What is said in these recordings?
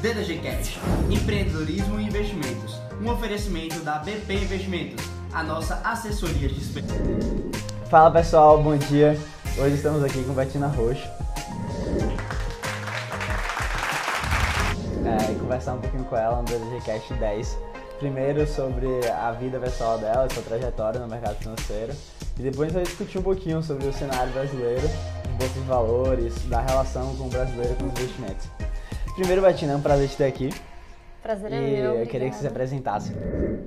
DDG Cash, empreendedorismo e investimentos. Um oferecimento da BP Investimentos, a nossa assessoria de expertise. Fala pessoal, bom dia. Hoje estamos aqui com Betina Roxo. É, e conversar um pouquinho com ela no DDG Cash 10. Primeiro sobre a vida pessoal dela, sua trajetória no mercado financeiro. E depois vai discutir um pouquinho sobre o cenário brasileiro, bolsa de valores, da relação com o brasileiro com os investimentos. Primeiro, Betina, é um prazer te ter aqui. Prazer é e meu. eu queria que você se apresentasse.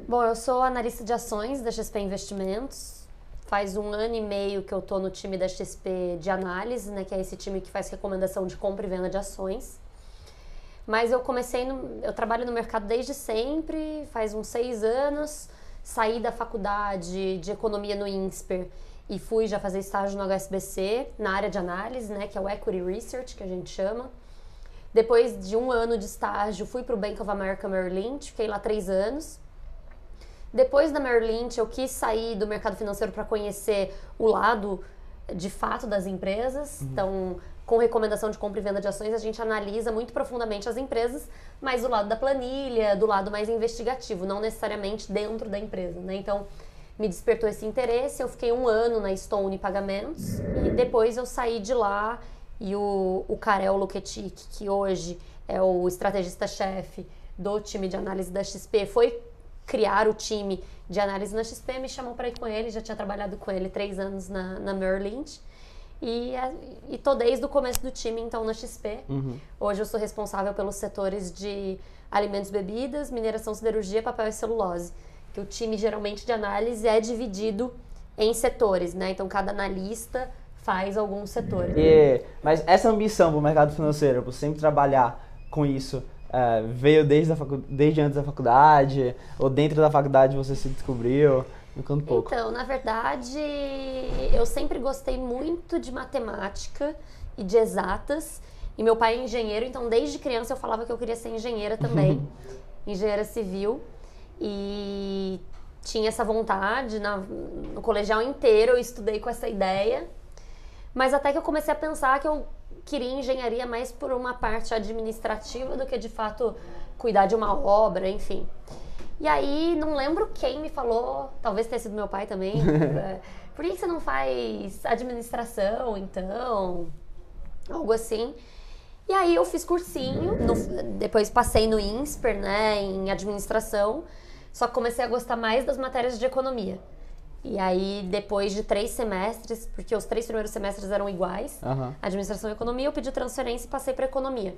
Bom, eu sou analista de ações da XP Investimentos. Faz um ano e meio que eu tô no time da XP de análise, né, que é esse time que faz recomendação de compra e venda de ações. Mas eu comecei, no, eu trabalho no mercado desde sempre, faz uns seis anos. Saí da faculdade de economia no INSPER e fui já fazer estágio no HSBC, na área de análise, né, que é o Equity Research, que a gente chama. Depois de um ano de estágio, fui para o Bank of America Merrill Lynch, fiquei lá três anos. Depois da Merrill Lynch, eu quis sair do mercado financeiro para conhecer o lado de fato das empresas. Então, com recomendação de compra e venda de ações, a gente analisa muito profundamente as empresas, mas do lado da planilha, do lado mais investigativo, não necessariamente dentro da empresa, né? Então, me despertou esse interesse. Eu fiquei um ano na Stone Pagamentos e depois eu saí de lá e o, o Karel Luketic, que hoje é o estrategista-chefe do time de análise da XP, foi criar o time de análise na XP, me chamou para ir com ele, já tinha trabalhado com ele três anos na, na Merrill Lynch. E, e tô desde o começo do time, então, na XP. Hoje eu sou responsável pelos setores de alimentos e bebidas, mineração, siderurgia, papel e celulose. Que o time, geralmente, de análise é dividido em setores, né? Então, cada analista faz algum setor. E, mas essa ambição para o mercado financeiro, por sempre trabalhar com isso, é, veio desde, a facu- desde antes da faculdade? Ou dentro da faculdade você se descobriu? Me conta um pouco. Então, na verdade, eu sempre gostei muito de matemática e de exatas. E meu pai é engenheiro, então desde criança eu falava que eu queria ser engenheira também, engenheira civil. E tinha essa vontade, na- no colegial inteiro eu estudei com essa ideia. Mas até que eu comecei a pensar que eu queria engenharia mais por uma parte administrativa do que de fato cuidar de uma obra, enfim. E aí, não lembro quem me falou, talvez tenha sido meu pai também. é, Por que você não faz administração, então? Algo assim. E aí eu fiz cursinho, no- depois passei no INSPER, né, em administração, só que comecei a gostar mais das matérias de economia. E aí, depois de três semestres, porque os três primeiros semestres eram iguais, Aham. administração e economia, eu pedi transferência e passei para economia.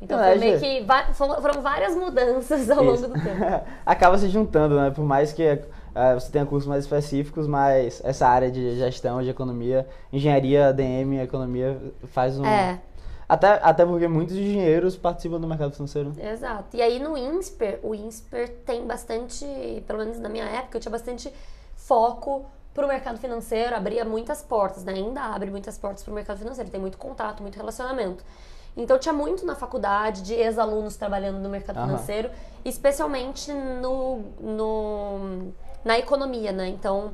Então Não, foi é, meio que foram várias mudanças ao longo Isso. do tempo. Acaba se juntando, né? Por mais que é, você tenha cursos mais específicos, mas essa área de gestão, de economia, engenharia, DM, economia, faz um... É, Até, até porque muitos engenheiros participam do mercado financeiro. exato. E aí no INSPER, o INSPER tem bastante, pelo menos na minha época, eu tinha bastante foco para o mercado financeiro, abria muitas portas, né? ainda abre muitas portas para o mercado financeiro, tem muito contato, muito relacionamento. Então tinha muito na faculdade de ex-alunos trabalhando no mercado Aham. financeiro, especialmente no, no, na economia, né? Então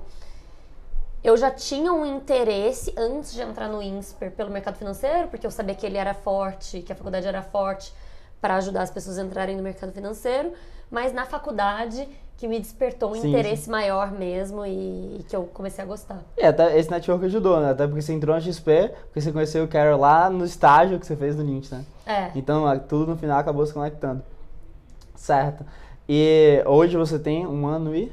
eu já tinha um interesse antes de entrar no INSPER pelo mercado financeiro, porque eu sabia que ele era forte, que a faculdade era forte para ajudar as pessoas a entrarem no mercado financeiro, mas na faculdade que me despertou um Sim, interesse maior mesmo e, e que eu comecei a gostar. E até esse network ajudou, né? Até porque você entrou na XP, porque você conheceu o Carol lá no estágio que você fez no Lynch, né? É. Então, a- tudo no final acabou se conectando. Certo. E hoje você tem um ano e...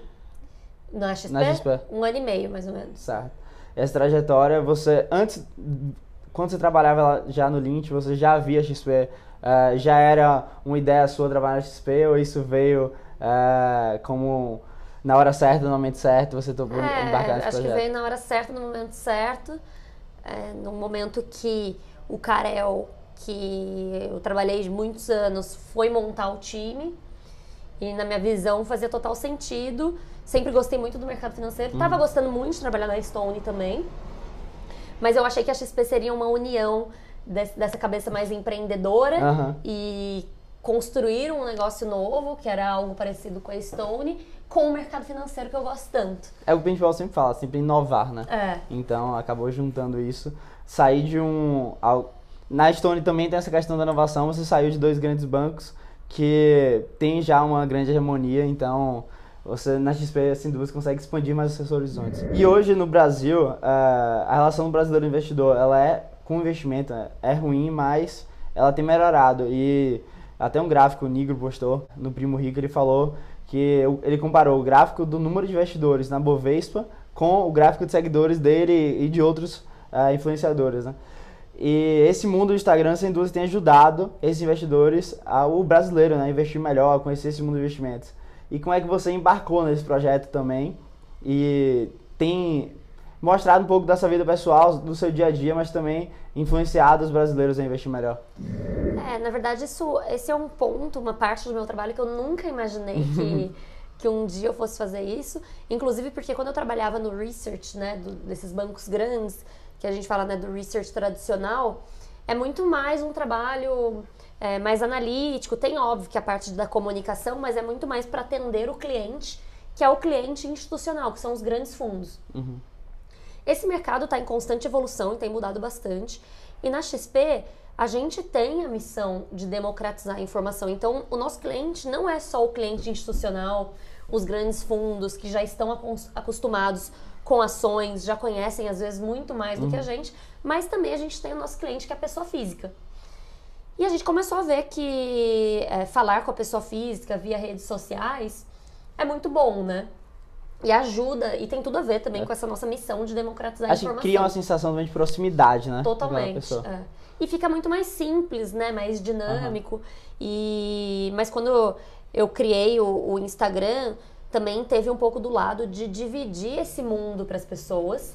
Na XP, Na XP. um ano e meio, mais ou menos. Certo. Essa trajetória, você... Antes, quando você trabalhava já no Lynch, você já via XP? Eh, já era uma ideia sua trabalhar na XP? Ou isso veio eh, como... Na hora certa, no momento certo, você topou embarcar É, nesse acho que projeto? veio na hora certa, no momento certo. É, no momento que o Karel, que eu trabalhei muitos anos, foi montar o time. E na minha visão fazia total sentido. Sempre gostei muito do mercado financeiro. Uhum. Tava gostando muito de trabalhar na Stone também. Mas eu achei que a XP seria uma união desse- dessa cabeça mais empreendedora Aham. e construir um negócio novo, que era algo parecido com a Stone, com o mercado financeiro que eu gosto tanto. É o que o Paintball sempre fala, sempre inovar, né? É. Então acabou juntando isso. Sair de um. Na Stone também tem essa questão da inovação, você saiu de dois grandes bancos que tem já uma grande hegemonia, então você na XP assim duas consegue expandir mais os seus horizontes. E hoje no Brasil, uh, a relação do brasileiro investidor, ela é com investimento é ruim, mas ela tem melhorado e até um gráfico o Nigro postou no Primo Rico, ele falou que ele comparou o gráfico do número de investidores na Bovespa com o gráfico de seguidores dele e de outros uh, influenciadores, né? E esse mundo do Instagram, sem dúvida, tem ajudado esses investidores, a, o brasileiro, né, a investir melhor, a conhecer esse mundo de investimentos. E como é que você embarcou nesse projeto também e tem mostrado um pouco da sua vida pessoal, do seu dia a dia, mas também influenciado os brasileiros a investir melhor? É, na verdade, isso, esse é um ponto, uma parte do meu trabalho que eu nunca imaginei que, que um dia eu fosse fazer isso. Inclusive porque quando eu trabalhava no research, né, do, desses bancos grandes, que a gente fala né, do research tradicional, é muito mais um trabalho é, mais analítico. Tem, óbvio, que a parte da comunicação, mas é muito mais para atender o cliente, que é o cliente institucional, que são os grandes fundos. Uhum. Esse mercado está em constante evolução e tem mudado bastante. E na XP, a gente tem a missão de democratizar a informação. Então, o nosso cliente não é só o cliente institucional, os grandes fundos que já estão acostumados com ações, já conhecem às vezes muito mais do uhum. que a uhum. gente, mas também a gente tem o nosso cliente que é a pessoa física. E a gente começou a ver que é, falar com a pessoa física via redes sociais é muito bom, né? E ajuda, e tem tudo a ver também é. com essa nossa missão de democratizar Acho a informação. que cria uma sensação de proximidade, né? Totalmente. É. E fica muito mais simples, né? Mais dinâmico. Uhum. E... Mas quando eu criei o, o Instagram, também teve um pouco do lado de dividir esse mundo para as pessoas,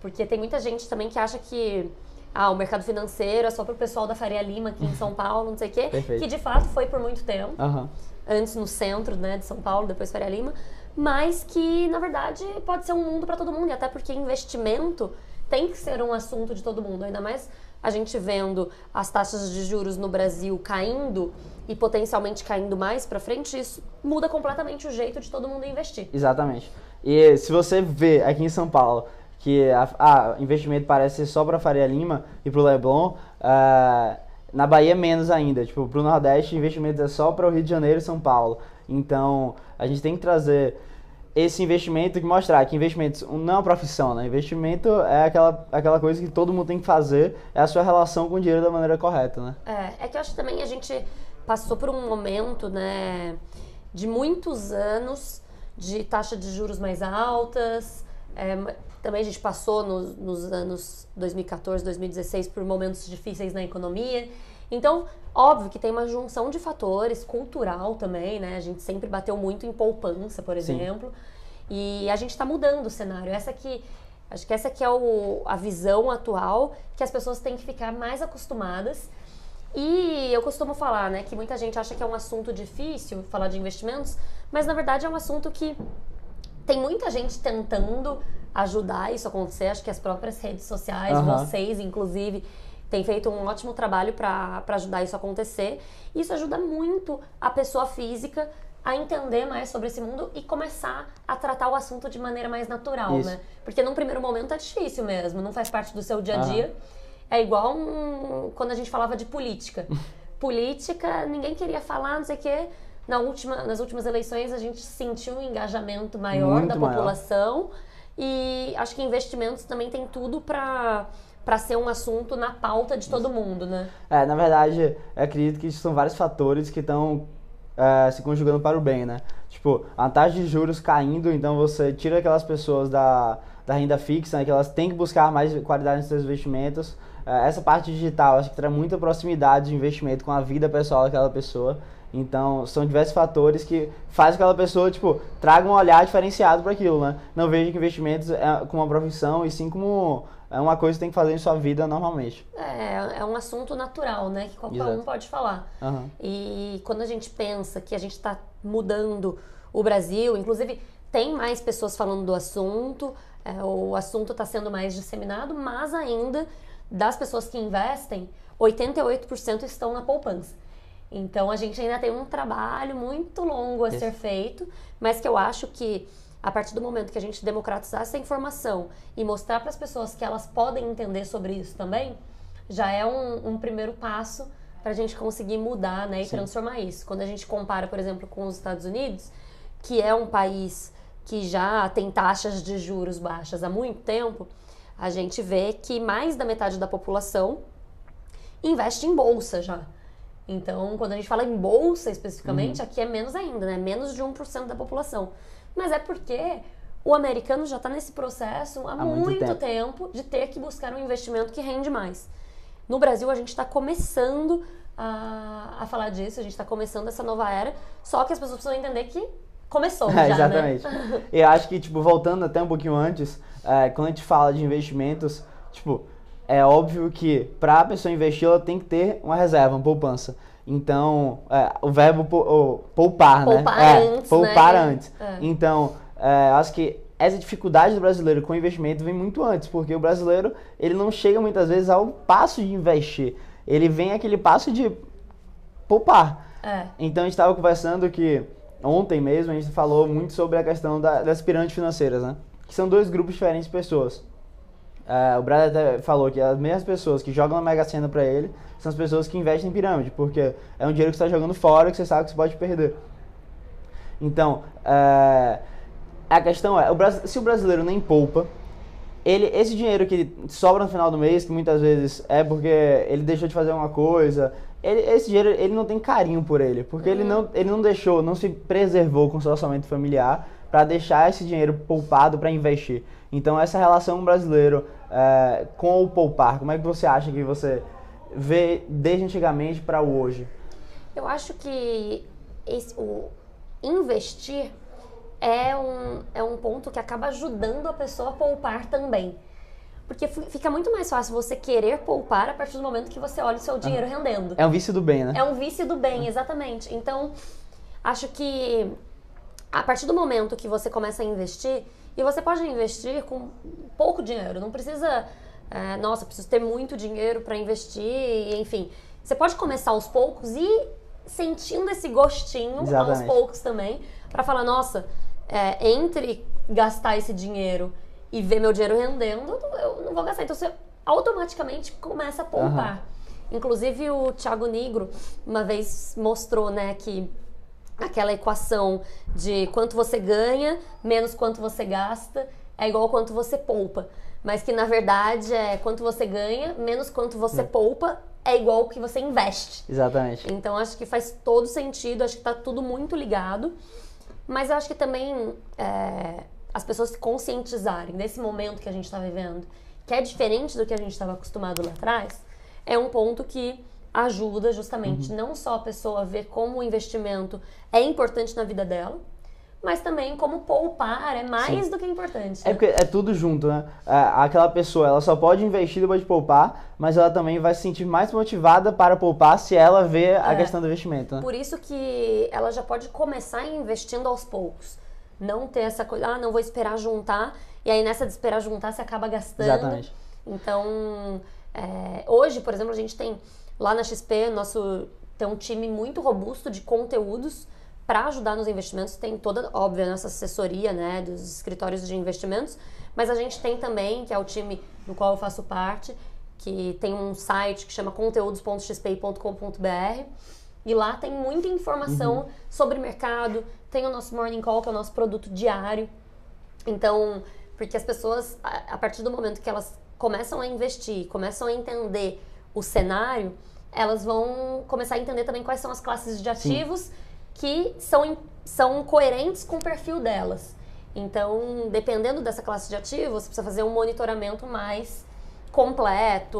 porque tem muita gente também que acha que ah, o mercado financeiro é só para o pessoal da Faria Lima aqui em São Paulo, não sei o quê, Perfeito. que de fato foi por muito tempo, uhum. antes no centro né, de São Paulo, depois Faria Lima, mas que na verdade pode ser um mundo para todo mundo, e até porque investimento tem que ser um assunto de todo mundo, ainda mais a gente vendo as taxas de juros no Brasil caindo e potencialmente caindo mais para frente, isso muda completamente o jeito de todo mundo investir. Exatamente. E se você vê aqui em São Paulo que a, investimento parece ser só para Faria Lima e para o Leblon, uh, na Bahia menos ainda. Tipo, para o Nordeste, investimento é só para o Rio de Janeiro e São Paulo. Então, a gente tem que trazer esse investimento que mostrar que investimentos não é uma profissão, né? Investimento é aquela, aquela coisa que todo mundo tem que fazer, é a sua relação com o dinheiro da maneira correta, né? É, é que eu acho que também a gente passou por um momento, né, de muitos anos de taxa de juros mais altas. É, também a gente passou nos, nos anos 2014, 2016 por momentos difíceis na economia. Então, óbvio que tem uma junção de fatores, cultural também, né? A gente sempre bateu muito em poupança, por exemplo. Sim. E a gente está mudando o cenário. Essa aqui, acho que essa aqui é o, a visão atual que as pessoas têm que ficar mais acostumadas e eu costumo falar, né, que muita gente acha que é um assunto difícil falar de investimentos, mas na verdade é um assunto que tem muita gente tentando ajudar isso a acontecer. Acho que as próprias redes sociais, uhum. vocês, inclusive, têm feito um ótimo trabalho para ajudar isso a acontecer. Isso ajuda muito a pessoa física a entender mais sobre esse mundo e começar a tratar o assunto de maneira mais natural, isso. né? Porque num primeiro momento é difícil mesmo, não faz parte do seu dia a dia. Uhum é igual um, quando a gente falava de política. política, ninguém queria falar, não sei o quê. Na última, nas últimas eleições, a gente sentiu um engajamento maior Muito da população. Maior. E acho que investimentos também tem tudo para para ser um assunto na pauta de todo mundo, né? É, na verdade, acredito que são vários fatores que estão é, se conjugando para o bem, né? Tipo, a taxa de juros caindo, então você tira aquelas pessoas da, da renda fixa, né, que elas têm que buscar mais qualidade nos seus investimentos, é, essa parte digital acho que traz muita proximidade de investimento com a vida pessoal daquela pessoa. Então, são diversos fatores que fazem aquela pessoa, tipo, traga um olhar diferenciado para aquilo, né? Não veja que investimentos é como uma profissão e sim como é uma coisa que tem que fazer em sua vida normalmente. É, é um assunto natural, né? Que qualquer Exato. um pode falar. Uhum. E quando a gente pensa que a gente está mudando o Brasil, inclusive tem mais pessoas falando do assunto, é, o assunto está sendo mais disseminado, mas ainda das pessoas que investem, 88% estão na poupança. Então a gente ainda tem um trabalho muito longo a Isso. ser feito, mas que eu acho que a partir do momento que a gente democratizar essa informação e mostrar para as pessoas que elas podem entender sobre isso também, já é um, um primeiro passo para a gente conseguir mudar né, e Sim. transformar isso. Quando a gente compara, por exemplo, com os Estados Unidos, que é um país que já tem taxas de juros baixas há muito tempo, a gente vê que mais da metade da população investe em bolsa já. Então, quando a gente fala em bolsa especificamente, Uhum. aqui é menos ainda, né? Menos de 1% da população. Mas é porque o americano já está nesse processo há, Há muito muito, tempo. tempo. de ter que buscar um investimento que rende mais. No Brasil, a gente está começando a, a falar disso, a gente está começando essa nova era, só que as pessoas precisam entender que começou É, já, exatamente. né? Eu acho que, tipo, voltando até um pouquinho antes, é, quando a gente fala de investimentos, tipo, é óbvio que para a pessoa investir, ela tem que ter uma reserva, uma poupança. Então, é, o verbo poupar, né? Poupar É, antes, Poupar né? antes. É. Então, é, acho que essa dificuldade do brasileiro com investimento vem muito antes, porque o brasileiro, ele não chega muitas vezes ao passo de investir. Ele vem aquele passo de poupar. É. Então a gente estava conversando que ontem mesmo a gente falou muito sobre a questão da- das pirâmides financeiras, né? Que são dois grupos diferentes de pessoas. É, o Brad até falou que as mesmas pessoas que jogam na Mega Sena pra ele são as pessoas que investem em pirâmide, porque é um dinheiro que você está jogando fora que você sabe que você pode perder. Então, é, a questão é, o se o brasileiro nem poupa, ele, esse dinheiro que sobra no final do mês, que muitas vezes é porque ele deixou de fazer alguma coisa, ele, esse dinheiro ele não tem carinho por ele, porque ele, não, ele não deixou, não se preservou com seu orçamento familiar para deixar esse dinheiro poupado para investir. Então essa relação brasileiro é, com o poupar, como é que você acha que você vê desde antigamente para o hoje? Eu acho que esse- o investir é um, é um ponto que acaba ajudando a pessoa a poupar também. Porque fi- fica muito mais fácil você querer poupar a partir do momento que você olha o seu dinheiro rendendo. É um vício do bem, né? É um vício do bem, exatamente. Então, acho que a partir do momento que você começa a investir, e você pode investir com pouco dinheiro, não precisa, é, nossa, preciso ter muito dinheiro para investir, enfim. Você pode começar aos poucos e sentindo esse gostinho aos Exatamente. poucos também, para falar, nossa, é, entre gastar esse dinheiro e ver meu dinheiro rendendo, eu não vou gastar. Então você automaticamente começa a poupar. Inclusive o Thiago Negro uma vez mostrou, né, que aquela equação de quanto você ganha menos quanto você gasta é igual quanto você poupa. Mas que na verdade é quanto você ganha menos quanto você poupa é igual o que você investe. Exatamente. Então acho que faz todo sentido, acho que tá tudo muito ligado. Mas eu acho que também é, as pessoas se conscientizarem desse momento que a gente está vivendo, que é diferente do que a gente estava acostumado lá atrás, é um ponto que ajuda justamente Uhum. não só a pessoa a ver como o investimento é importante na vida dela, mas também como poupar é mais do que importante. É porque é tudo junto, né? É, Aquela pessoa, ela só pode investir depois de poupar, mas ela também vai se sentir mais motivada para poupar se ela vê a É. questão do investimento, né? Por isso que ela já pode começar investindo aos poucos. Não ter essa coisa, ah, não vou esperar juntar, e aí nessa de esperar juntar você acaba gastando. Exatamente. Então, é, hoje, por exemplo, a gente tem lá na XP, nosso tem um time muito robusto de conteúdos para ajudar nos investimentos. Tem toda, óbvio, a nossa assessoria, né, dos escritórios de investimentos, mas a gente tem também, que é o time do qual eu faço parte, que tem um site que chama conteúdos.xpi.com.br e lá tem muita informação sobre mercado, tem o nosso Morning Call, que é o nosso produto diário. Então, porque as pessoas, a a partir do momento que elas começam a investir, começam a entender o cenário, elas vão começar a entender também quais são as classes de ativos que são, são coerentes com o perfil delas. Então, dependendo dessa classe de ativos, você precisa fazer um monitoramento mais completo,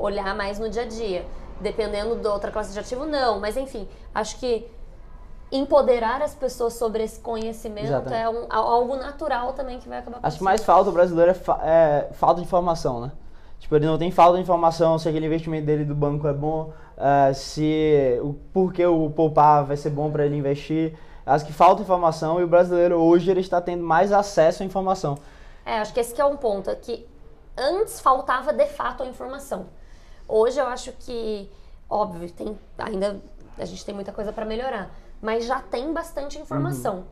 olhar mais no dia a dia. Dependendo da outra classe de ativo, não. Mas enfim, acho que empoderar as pessoas sobre esse conhecimento Exatamente. é um- algo natural também que vai acabar Acho que mais falta o brasileiro é, fa- é falta de informação, né? Tipo, ele não tem falta de informação se aquele investimento dele do banco é bom, eh, se o porquê o poupar vai ser bom para ele investir. Acho que falta informação e o brasileiro hoje ele está tendo mais acesso à informação. É, acho que esse que é um ponto, é que antes faltava de fato a informação. Hoje eu acho que, óbvio, tem ainda a gente tem muita coisa para melhorar, mas já tem bastante informação.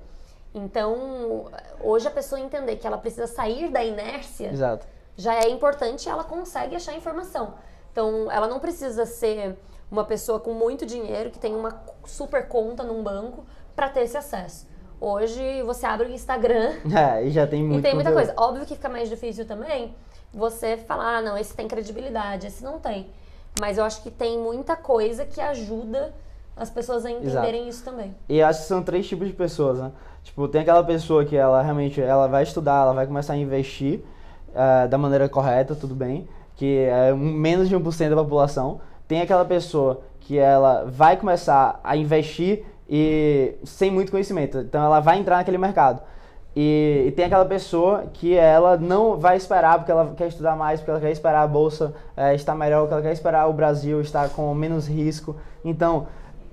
Então, hoje a pessoa entender que ela precisa sair da inércia Exato. Já é importante ela consegue achar informação. Então, ela não precisa ser uma pessoa com muito dinheiro que tem uma super conta num banco para ter esse acesso. Hoje você abre o Instagram É, e já tem muito e tem muita conteúdo. coisa. Óbvio que fica mais difícil também você falar, ah, não, esse tem credibilidade, esse não tem. Mas eu acho que tem muita coisa que ajuda as pessoas a entenderem isso também. E eu acho que são três tipos de pessoas, né? Tipo, tem aquela pessoa que ela realmente ela vai estudar, ela vai começar a investir eh, da maneira correta, tudo bem, que é um- menos de 1% da população. Tem aquela pessoa que ela vai começar a investir e sem muito conhecimento. Então ela vai entrar naquele mercado. E, e tem aquela pessoa que ela não vai esperar porque ela quer estudar mais, porque ela quer esperar a bolsa eh, estar melhor, porque ela quer esperar o Brasil estar com menos risco. Então,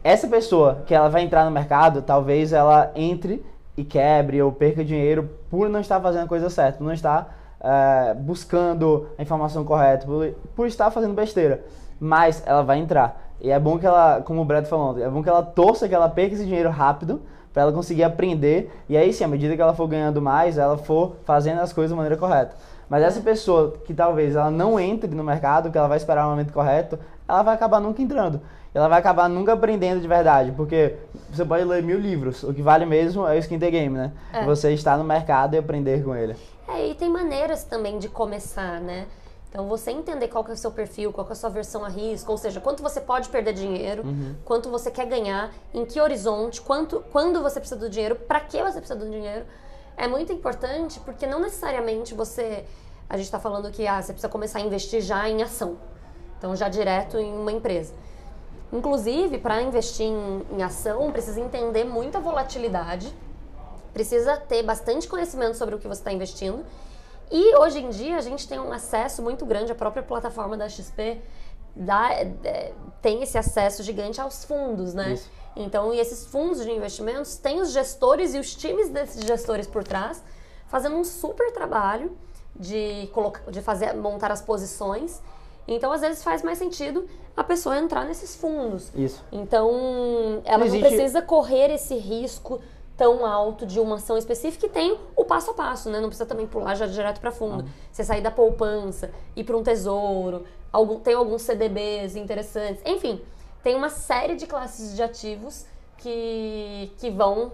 essa pessoa que ela vai entrar no mercado, talvez ela entre e quebre ou perca dinheiro por não estar fazendo a coisa certa, não estar eh, buscando a informação correta, por, por estar fazendo besteira. Mas ela vai entrar. E é bom que ela, como o Brett falou, é bom que ela torça que ela perca esse dinheiro rápido para ela conseguir aprender. E aí sim, à medida que ela for ganhando mais, ela for fazendo as coisas da maneira correta. Mas essa pessoa que talvez ela não entre no mercado, que ela vai esperar o momento correto, ela vai acabar nunca entrando. Ela vai acabar nunca aprendendo de verdade, porque você pode ler mil livros, o que vale mesmo é o skin the game, né? É. Você estar no mercado e aprender com ele. É, e tem maneiras também de começar, né? Então, você entender qual que é o seu perfil, qual que é a sua versão a risco, ou seja, quanto você pode perder dinheiro, quanto você quer ganhar, em que horizonte, quanto, quando você precisa do dinheiro, para que você precisa do dinheiro, é muito importante porque não necessariamente você. A gente está falando que ah, você precisa começar a investir já em ação, então já direto em uma empresa. Inclusive, para investir em, em ação, precisa entender muita volatilidade, precisa ter bastante conhecimento sobre o que você está investindo. E hoje em dia a gente tem um acesso muito grande, a própria plataforma da XP dá, é, tem esse acesso gigante aos fundos, né? Isso. Então, e esses fundos de investimentos têm os gestores e os times desses gestores por trás fazendo um super trabalho de, colocar, de fazer, montar as posições. Então, às vezes faz mais sentido a pessoa entrar nesses fundos. Isso. Então, ela não, existe- precisa correr esse risco tão alto de uma ação específica e tem o passo a passo, né? Não precisa também pular já direto para fundo. Você sair da poupança, ir para um tesouro, algum, tem alguns CDBs interessantes. Enfim, tem uma série de classes de ativos que, que vão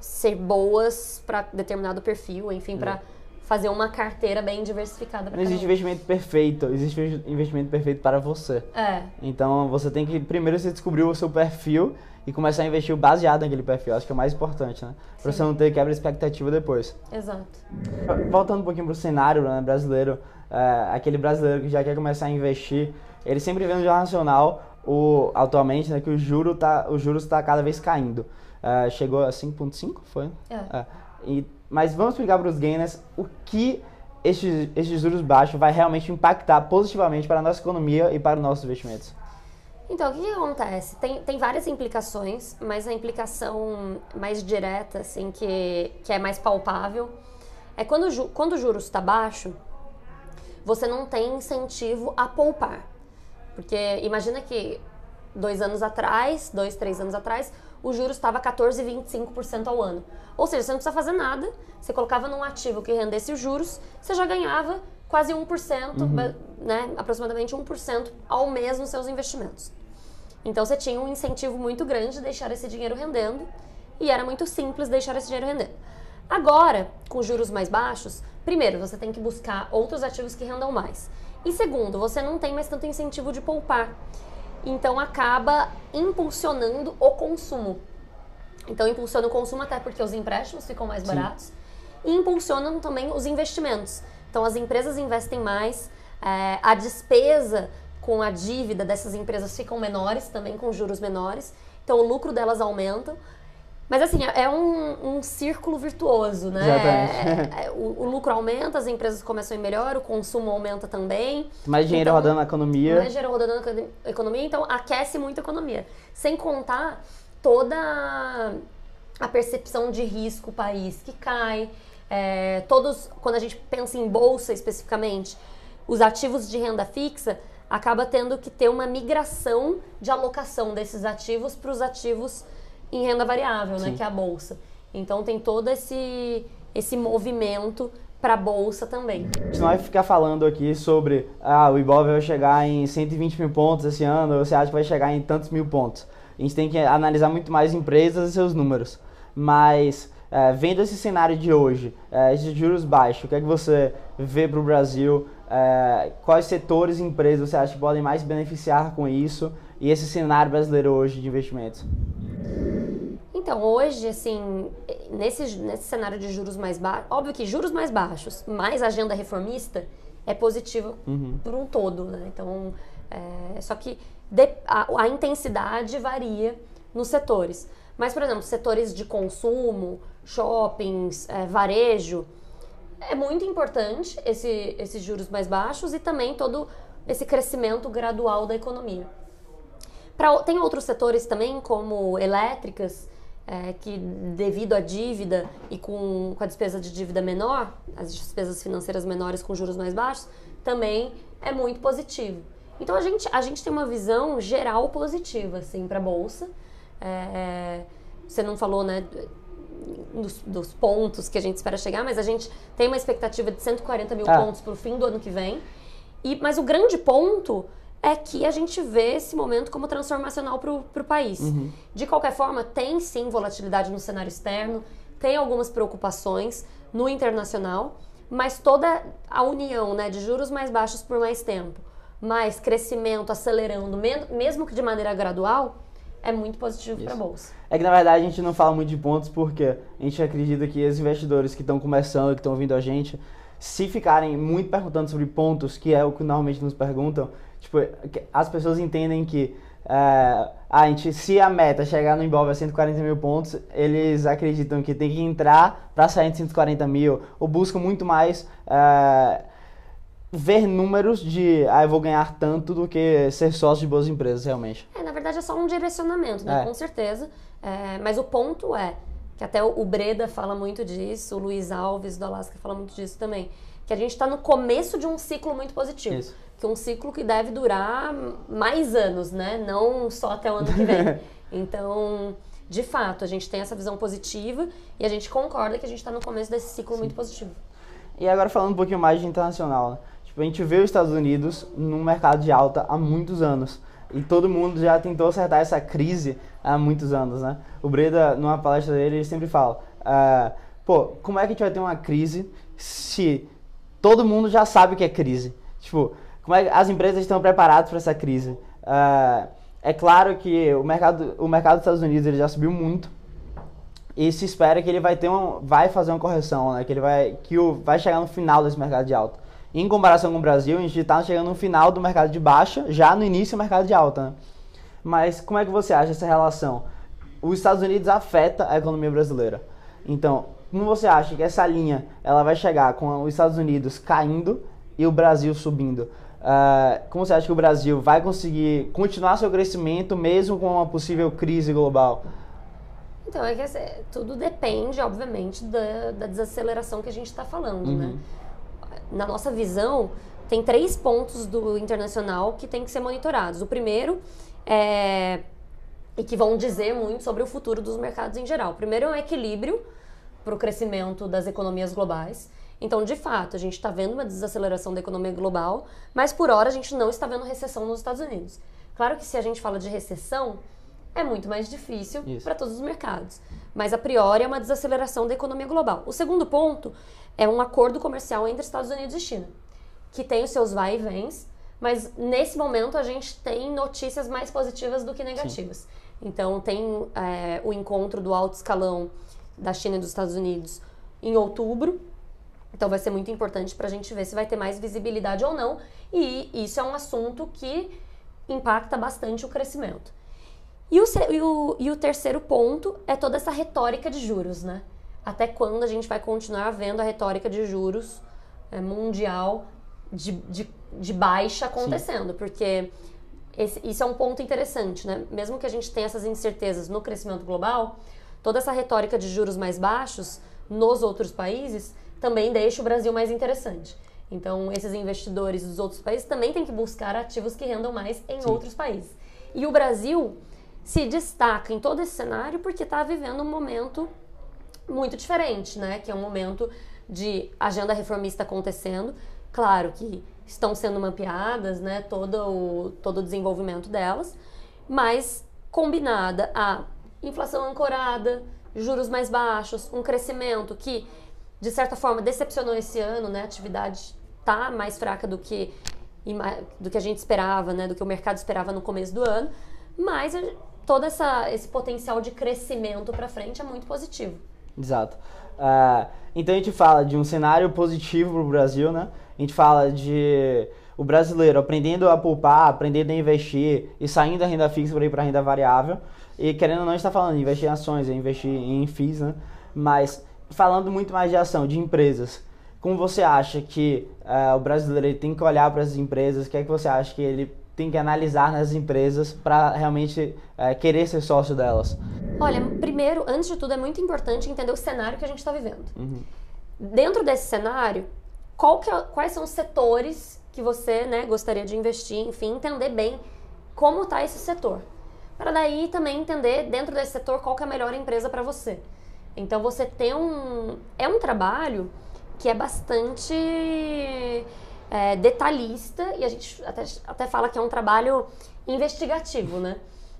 ser boas para determinado perfil, enfim, para fazer uma carteira bem diversificada para Não existe investimento perfeito, existe investimento perfeito para você. É, Então você tem que primeiro você descobrir o seu perfil e começar a investir baseado naquele perfil. Acho que é o mais importante, né? Pra você não ter quebra de expectativa depois. exato. Voltando um pouquinho pro cenário né, brasileiro, é, aquele brasileiro que já quer começar a investir, ele sempre vê no Jornal Nacional, o, atualmente, né, que o juro tá, o juros está cada vez caindo. É, chegou a 5,5, foi? É. É. E, mas vamos explicar para os gamers o que esses, juros baixos vai realmente impactar positivamente para a nossa economia e para os nossos investimentos. Então, o que, que acontece? Tem, tem várias implicações, mas a implicação mais direta, assim, que, que é mais palpável, é quando, ju- quando o juros está baixo, você não tem incentivo a poupar. Porque imagina que dois anos atrás, dois, três anos atrás, o juros estava 14,25% ao ano. Ou seja, você não precisa fazer nada, você colocava num ativo que rendesse os juros, você já ganhava quase 1%, ba- né, aproximadamente 1% ao mês nos seus investimentos. Então você tinha um incentivo muito grande de deixar esse dinheiro rendendo e era muito simples deixar esse dinheiro rendendo. Agora, com juros mais baixos, primeiro, você tem que buscar outros ativos que rendam mais. E segundo, você não tem mais tanto incentivo de poupar. Então acaba impulsionando o consumo. Então impulsiona o consumo até porque os empréstimos ficam mais baratos e impulsionam também os investimentos. Então as empresas investem mais, é, a despesa com a dívida dessas empresas ficam menores, também com juros menores. Então o lucro delas aumenta. Mas assim, é é um, um círculo virtuoso, né? É- é- o, o lucro aumenta, as empresas começam a ir melhor, o consumo aumenta também. Mais dinheiro Então, rodando na economia. Mais dinheiro rodando na econo- economia, então aquece muito a economia. Sem contar toda a percepção de risco país que cai. é, todos, quando a gente pensa em bolsa especificamente, os ativos de renda fixa acaba tendo que ter uma migração de alocação desses ativos para os ativos em renda variável, né, que é a bolsa. Então tem todo esse esse movimento para a bolsa também. A gente não vai ficar falando aqui sobre ah, o Ibov vai chegar em 120 mil pontos esse ano, ou você acha que vai chegar em tantos mil pontos. A gente tem que analisar muito mais empresas e seus números. Mas é, vendo esse cenário de hoje, é, esses juros baixos, o que é que você vê para o Brasil? É, quais setores e empresas você acha que podem mais beneficiar com isso? E esse cenário brasileiro hoje de investimentos? Então, hoje, assim, nesse, nesse cenário de juros mais baixos, óbvio que juros mais baixos, mais agenda reformista, é positivo uhum. por um todo, né? Então, é, só que de, a, a, intensidade varia nos setores. Mas, por exemplo, setores de consumo, shoppings, é, varejo, é muito importante esse, esses juros mais baixos e também todo esse crescimento gradual da economia. Pra, tem outros setores também, como elétricas, é, que devido à dívida e com, com a despesa de dívida menor, as despesas financeiras menores com juros mais baixos, também é muito positivo. Então a gente, a gente tem uma visão geral positiva assim, para a Bolsa. É, você não falou né, dos, dos, pontos que a gente espera chegar, mas a gente tem uma expectativa de 140 mil ah. pontos para o fim do ano que vem. E, mas o grande ponto é que a gente vê esse momento como transformacional para o país. Uhum. De qualquer forma, tem sim volatilidade no cenário externo, tem algumas preocupações no internacional, mas toda a união né, de juros mais baixos por mais tempo, mais crescimento acelerando, mesmo que de maneira gradual, é muito positivo para a bolsa. É que na verdade a gente não fala muito de pontos porque a gente acredita que os investidores que estão começando, que estão ouvindo a gente, se ficarem muito perguntando sobre pontos, que é o que normalmente nos perguntam, Tipo, as pessoas entendem que uh, a gente, se a meta chegar no Ibov a 140 mil pontos, eles acreditam que tem que entrar para sair de 140 mil, ou buscam muito mais uh, ver números de, ah, eu vou ganhar tanto do que ser sócio de boas empresas, realmente. É, na verdade é só um direcionamento, né? É. Com certeza. É, mas o ponto é, que até o Breda fala muito disso, o Luiz Alves do Alaska fala muito disso também, que a gente está no começo de um ciclo muito positivo. Isso que é um ciclo que deve durar mais anos, né? Não só até o ano que vem. Então, de fato, a gente tem essa visão positiva e a gente concorda que a gente está no começo desse ciclo Sim. muito positivo. E agora falando um pouquinho mais de internacional, né? tipo, a gente vê os Estados Unidos num mercado de alta há muitos anos. E todo mundo já tentou acertar essa crise há muitos anos, né? O Breda, numa palestra dele, ele sempre fala, uh, pô, como é que a gente vai ter uma crise se todo mundo já sabe o que é crise? Tipo, como é que as empresas estão preparadas para essa crise? Uh, é claro que o mercado, o mercado dos Estados Unidos ele já subiu muito e se espera que ele vai ter um, vai fazer uma correção, né? Que ele vai, que o, vai chegar no final desse mercado de alta. Em comparação com o Brasil, a gente está chegando no final do mercado de baixa, já no início do mercado de alta. Né? Mas como é que você acha essa relação? Os Estados Unidos afeta a economia brasileira. Então, como você acha que essa linha ela vai chegar com os Estados Unidos caindo e o Brasil subindo? Uh, como você acha que o Brasil vai conseguir continuar seu crescimento mesmo com uma possível crise global? Então, é que tudo depende, obviamente, da, da desaceleração que a gente está falando, né? uhum. né? Na nossa visão, tem três pontos do internacional que tem que ser monitorados. O primeiro é e que vão dizer muito sobre o futuro dos mercados em geral. O primeiro é um equilíbrio para o crescimento das economias globais. Então, de fato, a gente está vendo uma desaceleração da economia global, mas por hora a gente não está vendo recessão nos Estados Unidos. Claro que se a gente fala de recessão, é muito mais difícil para todos os mercados. Mas a priori é uma desaceleração da economia global. O segundo ponto é um acordo comercial entre Estados Unidos e China, que tem os seus vai e vens, mas nesse momento a gente tem notícias mais positivas do que negativas. Sim. Então tem é, o encontro do alto escalão da China e dos Estados Unidos em outubro, então vai ser muito importante para a gente ver se vai ter mais visibilidade ou não. E isso é um assunto que impacta bastante o crescimento. E o, e o, e o terceiro ponto é toda essa retórica de juros, né? Até quando a gente vai continuar vendo a retórica de juros é, mundial de, de, de, baixa acontecendo? Sim. Porque esse, isso é um ponto interessante, né? Mesmo que a gente tenha essas incertezas no crescimento global, toda essa retórica de juros mais baixos nos outros países também deixa o Brasil mais interessante. Então, esses investidores dos outros países também têm que buscar ativos que rendam mais em Sim. outros países. E o Brasil se destaca em todo esse cenário porque está vivendo um momento muito diferente, né? Que é um momento de agenda reformista acontecendo. Claro que estão sendo mapeadas, né, todo o, todo o desenvolvimento delas, mas combinada a inflação ancorada, juros mais baixos, um crescimento que, de certa forma, decepcionou esse ano, né, a atividade está mais fraca do que, do que a gente esperava, né, do que o mercado esperava no começo do ano, mas todo essa, esse potencial de crescimento para frente é muito positivo. Exato. Uh, então a gente fala de um cenário positivo para o Brasil, né? A gente fala de o brasileiro aprendendo a poupar, aprendendo a investir e saindo da renda fixa para ir para renda variável. E querendo ou não, está falando de investir em ações, investir em FIIs, né? Mas falando muito mais de ação, de empresas. Como você acha que uh, o brasileiro tem que olhar para essas empresas? O que é que você acha que ele tem que analisar nas empresas para realmente é, querer ser sócio delas? Olha, primeiro, antes de tudo, é muito importante entender o cenário que a gente está vivendo. Uhum. Dentro desse cenário, é, quais são os setores que você né, gostaria de investir, enfim, entender bem como está esse setor. Para daí também entender, dentro desse setor, qual é a melhor empresa para você. Então, você tem um... É um trabalho que é bastante é, detalhista e a gente até, até fala que é um trabalho investigativo, né?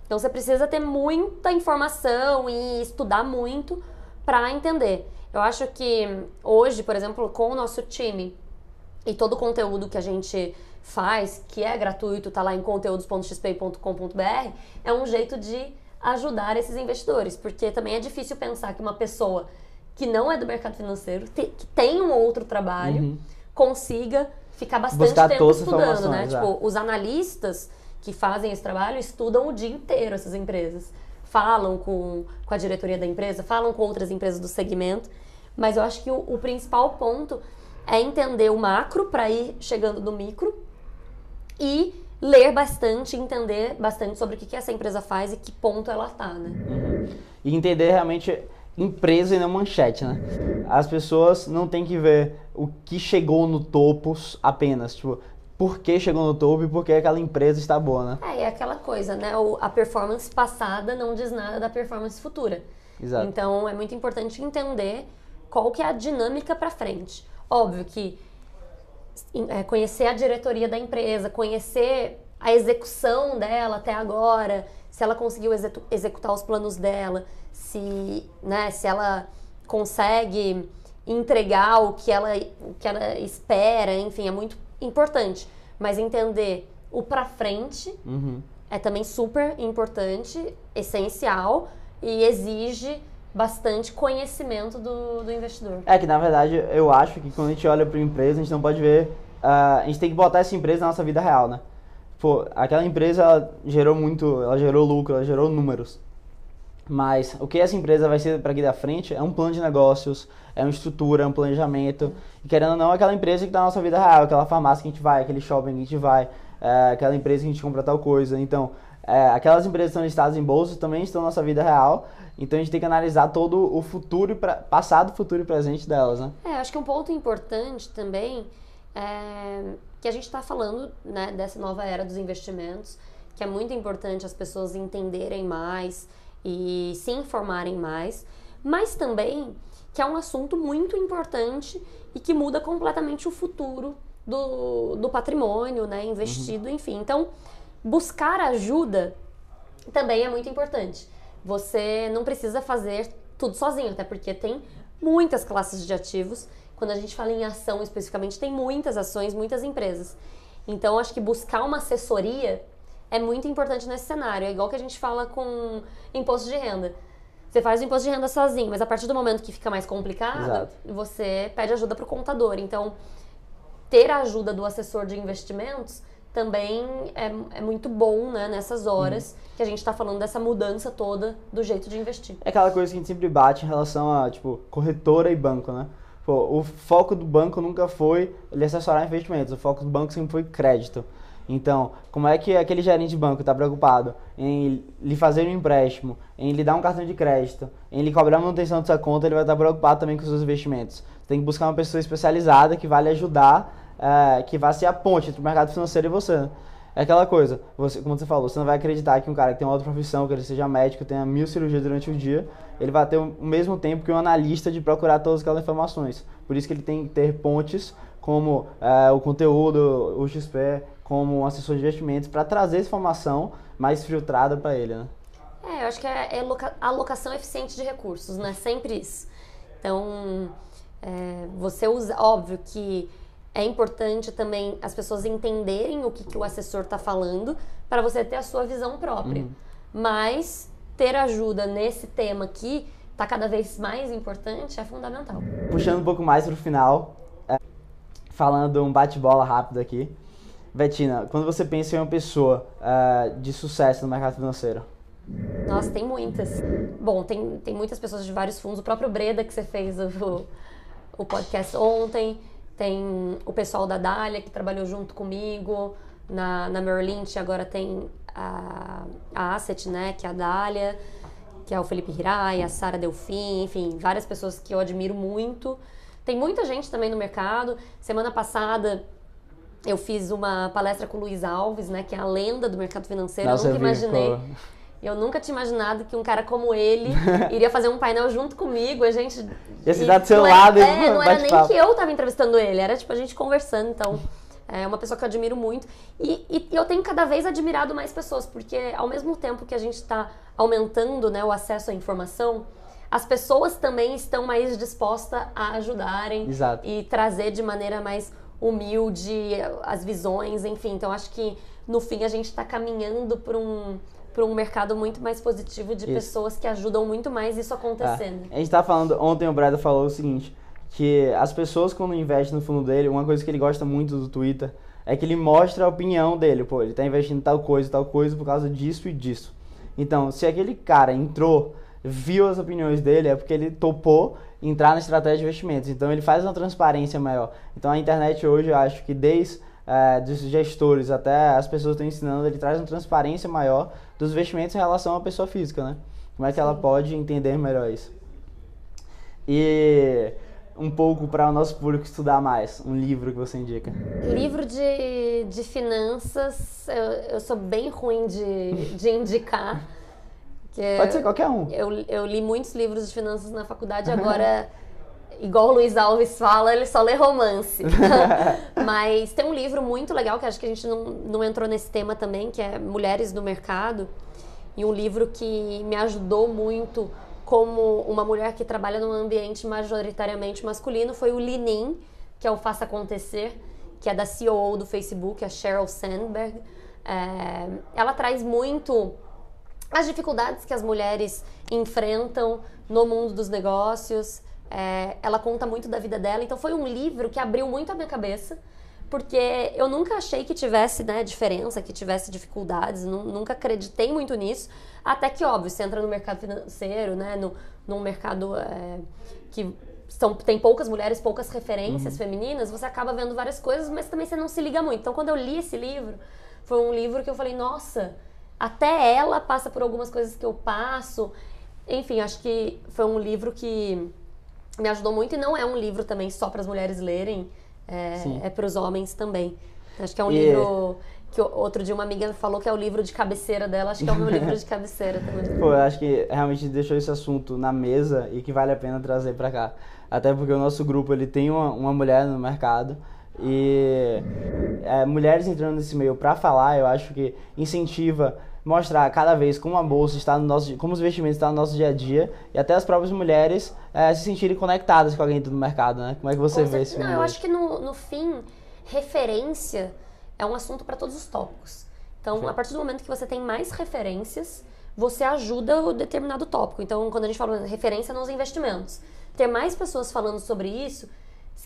Então você precisa ter muita informação e estudar muito para entender. Eu acho que hoje, por exemplo, com o nosso time e todo o conteúdo que a gente faz, que é gratuito, tá lá em conteúdos.xp.com.br, é um jeito de ajudar esses investidores, porque também é difícil pensar que uma pessoa que não é do mercado financeiro, que tem um outro trabalho, uhum. consiga ficar bastante Buscar tempo estudando, né? Tipo, os analistas que fazem esse trabalho estudam o dia inteiro essas empresas. Falam com, com a diretoria da empresa, falam com outras empresas do segmento. Mas eu acho que o, o principal ponto é entender o macro para ir chegando no micro e ler bastante, entender bastante sobre o que, que essa empresa faz e que ponto ela está, né? Uhum. E entender realmente empresa e não manchete, né? As pessoas não têm que ver o que chegou no topo apenas, tipo, por que chegou no topo e por que aquela empresa está boa, né? É, é aquela coisa, né? O, a performance passada não diz nada da performance futura. Exato. Então, é muito importante entender qual que é a dinâmica para frente. Óbvio que é, conhecer a diretoria da empresa, conhecer a execução dela até agora, se ela conseguiu executar os planos dela, se, né, se ela consegue entregar o que ela, o que ela espera, enfim, é muito importante. Mas entender o para frente uhum. é também super importante, essencial e exige bastante conhecimento do, do investidor. É que na verdade eu acho que quando a gente olha para empresa, a gente não pode ver. Uh, a gente tem que botar essa empresa na nossa vida real, né? Pô, aquela empresa gerou muito, ela gerou lucro, ela gerou números. Mas o que essa empresa vai ser para aqui da frente é um plano de negócios, é uma estrutura, é um planejamento. E querendo ou não, é aquela empresa que está na nossa vida real, aquela farmácia que a gente vai, aquele shopping que a gente vai, é aquela empresa que a gente compra tal coisa. Então, é, aquelas empresas que estão listadas em bolsa também estão na nossa vida real. Então a gente tem que analisar todo o futuro, pra, passado, futuro e presente delas, né? É, acho que um ponto importante também é que a gente está falando né, dessa nova era dos investimentos, que é muito importante as pessoas entenderem mais e se informarem mais, mas também que é um assunto muito importante e que muda completamente o futuro do, do patrimônio, né, investido, uhum. enfim. Então, buscar ajuda também é muito importante. Você não precisa fazer tudo sozinho, até porque tem muitas classes de ativos. Quando a gente fala em ação especificamente, tem muitas ações, muitas empresas. Então, acho que buscar uma assessoria é muito importante nesse cenário. É igual que a gente fala com imposto de renda. Você faz o imposto de renda sozinho, mas a partir do momento que fica mais complicado, Exato. você pede ajuda para o contador. Então, ter a ajuda do assessor de investimentos também é, é muito bom né, nessas horas hum. que a gente está falando dessa mudança toda do jeito de investir. É aquela coisa que a gente sempre bate em relação a tipo corretora e banco, né? Pô, o foco do banco nunca foi ele assessorar investimentos, o foco do banco sempre foi crédito. Então, como é que aquele gerente de banco está preocupado em lhe fazer um empréstimo, em lhe dar um cartão de crédito, em lhe cobrar a manutenção da sua conta, ele vai estar preocupado também com os seus investimentos. tem que buscar uma pessoa especializada que vai lhe ajudar, é, que vai ser a ponte entre o mercado financeiro e você. É aquela coisa, você, como você falou, você não vai acreditar que um cara que tem uma outra profissão, que ele seja médico, tenha mil cirurgias durante o dia, ele vai ter o mesmo tempo que um analista de procurar todas aquelas informações. Por isso que ele tem que ter pontes como é, o conteúdo, o XP, como assessor de investimentos, para trazer essa informação mais filtrada para ele, né? É, eu acho que é, é alocação eficiente de recursos, né? Sempre isso. Então, é, você usa, óbvio que é importante também as pessoas entenderem o que, que o assessor está falando para você ter a sua visão própria. Uhum. Mas ter ajuda nesse tema aqui está cada vez mais importante é fundamental. Puxando um pouco mais para o final, é, falando um bate-bola rápido aqui. Betina, quando você pensa em uma pessoa é, de sucesso no mercado financeiro, nossa, tem muitas. Bom, tem, tem muitas pessoas de vários fundos. O próprio Breda, que você fez o, o podcast ontem. Tem o pessoal da Dália, que trabalhou junto comigo. Na, na Merrill Lynch, agora tem a, a Asset, né? Que é a Dália. Que é o Felipe Hirai, a Sara Delfim. Enfim, várias pessoas que eu admiro muito. Tem muita gente também no mercado. Semana passada eu fiz uma palestra com o Luiz Alves, né? Que é a lenda do mercado financeiro. Nossa, eu nunca imaginei. Eu nunca tinha imaginado que um cara como ele iria fazer um painel junto comigo, a gente... Ia se dar do seu lado é, e Não era nem que eu tava entrevistando ele, era tipo a gente conversando, então... É uma pessoa que eu admiro muito. E, e, eu tenho cada vez admirado mais pessoas, porque ao mesmo tempo que a gente está aumentando né, o acesso à informação, as pessoas também estão mais dispostas a ajudarem Exato. e trazer de maneira mais humilde as visões, enfim. Então acho que no fim a gente está caminhando para um para um mercado muito mais positivo de isso. pessoas que ajudam muito mais isso acontecendo. É. A gente tá falando, ontem o Breda falou o seguinte, que as pessoas quando investem no fundo dele, uma coisa que ele gosta muito do Twitter é que ele mostra a opinião dele, pô, ele tá investindo em tal coisa, tal coisa por causa disso e disso. Então, se aquele cara entrou, viu as opiniões dele, é porque ele topou entrar na estratégia de investimentos. Então, ele faz uma transparência maior. Então, a internet hoje, eu acho que desde é, dos gestores até as pessoas estão ensinando, ele traz uma transparência maior dos investimentos em relação à pessoa física, né? Como é que ela pode entender melhor isso? E um pouco para o nosso público estudar mais, um livro que você indica? Livro de, de finanças, eu, eu sou bem ruim de, de indicar. Pode ser qualquer um. Eu, eu li muitos livros de finanças na faculdade, agora igual o Luiz Alves fala, ele só lê romance. Mas tem um livro muito legal, que acho que a gente não, não entrou nesse tema também, que é Mulheres no Mercado. E um livro que me ajudou muito como uma mulher que trabalha num ambiente majoritariamente masculino foi o Linin, que é o Faça Acontecer, que é da CEO do Facebook, a Sheryl Sandberg. É, ela traz muito as dificuldades que as mulheres enfrentam no mundo dos negócios, é, ela conta muito da vida dela, então foi um livro que abriu muito a minha cabeça, porque eu nunca achei que tivesse né, diferença, que tivesse dificuldades, nunca acreditei muito nisso, até que, óbvio, você entra no mercado financeiro, né, no, num mercado é, que são, tem poucas mulheres, poucas referências uhum. femininas, você acaba vendo várias coisas, mas também você não se liga muito. Então, quando eu li esse livro, foi um livro que eu falei, nossa, até ela passa por algumas coisas que eu passo. Enfim, acho que foi um livro que me ajudou muito e não é um livro também só para as mulheres lerem, é, é para os homens também. Acho que é um e... livro que outro dia uma amiga falou que é o livro de cabeceira dela, acho que é o meu livro de cabeceira também. Pô, eu acho que realmente deixou esse assunto na mesa e que vale a pena trazer para cá. Até porque o nosso grupo ele tem uma, uma mulher no mercado e é, mulheres entrando nesse meio para falar, eu acho que incentiva mostrar cada vez como a bolsa está no nosso, como os investimentos estão no nosso dia a dia e até as próprias mulheres é, se sentirem conectadas com alguém do mercado, né? Como é que você com vê isso? Não, eu acho que no, no fim, referência é um assunto para todos os tópicos. Então, Sim. a partir do momento que você tem mais referências, você ajuda o determinado tópico. Então, quando a gente fala referência nos investimentos, ter mais pessoas falando sobre isso,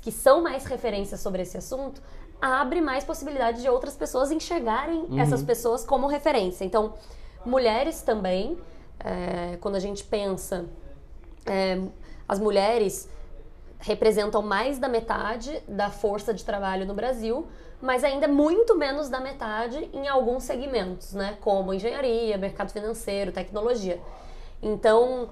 que são mais referências sobre esse assunto, abre mais possibilidade de outras pessoas enxergarem uhum. essas pessoas como referência. Então, mulheres também, é, quando a gente pensa, é, as mulheres representam mais da metade da força de trabalho no Brasil, mas ainda muito menos da metade em alguns segmentos, né? Como engenharia, mercado financeiro, tecnologia. Então,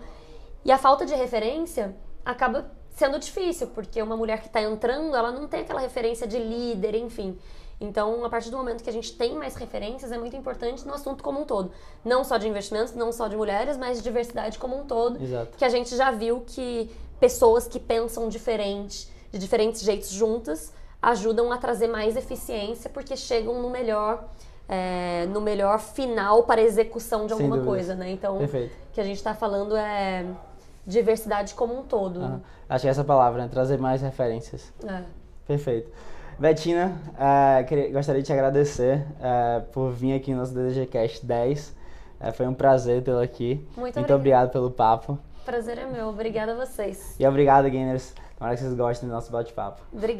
e a falta de referência acaba sendo difícil, porque uma mulher que está entrando, ela não tem aquela referência de líder, enfim. Então, a partir do momento que a gente tem mais referências, é muito importante no assunto como um todo. Não só de investimentos, não só de mulheres, mas de diversidade como um todo. Exato. Que a gente já viu que pessoas que pensam diferente, de diferentes jeitos juntas, ajudam a trazer mais eficiência, porque chegam no melhor. é, no melhor final para a execução de alguma coisa, né? Então, Perfeito. o que a gente está falando é diversidade como um todo. Aham. Acho que é essa palavra, né? Trazer mais referências. É. Perfeito. Betina, queria- gostaria de te agradecer eh, por vir aqui no nosso DDGcast 10. Eh, foi um prazer tê-lo aqui. Muito Muito obrigado pelo papo. Prazer é meu. Obrigada a vocês. E obrigado, gamers. Tomara que vocês gostem do nosso bate-papo. Obrigada.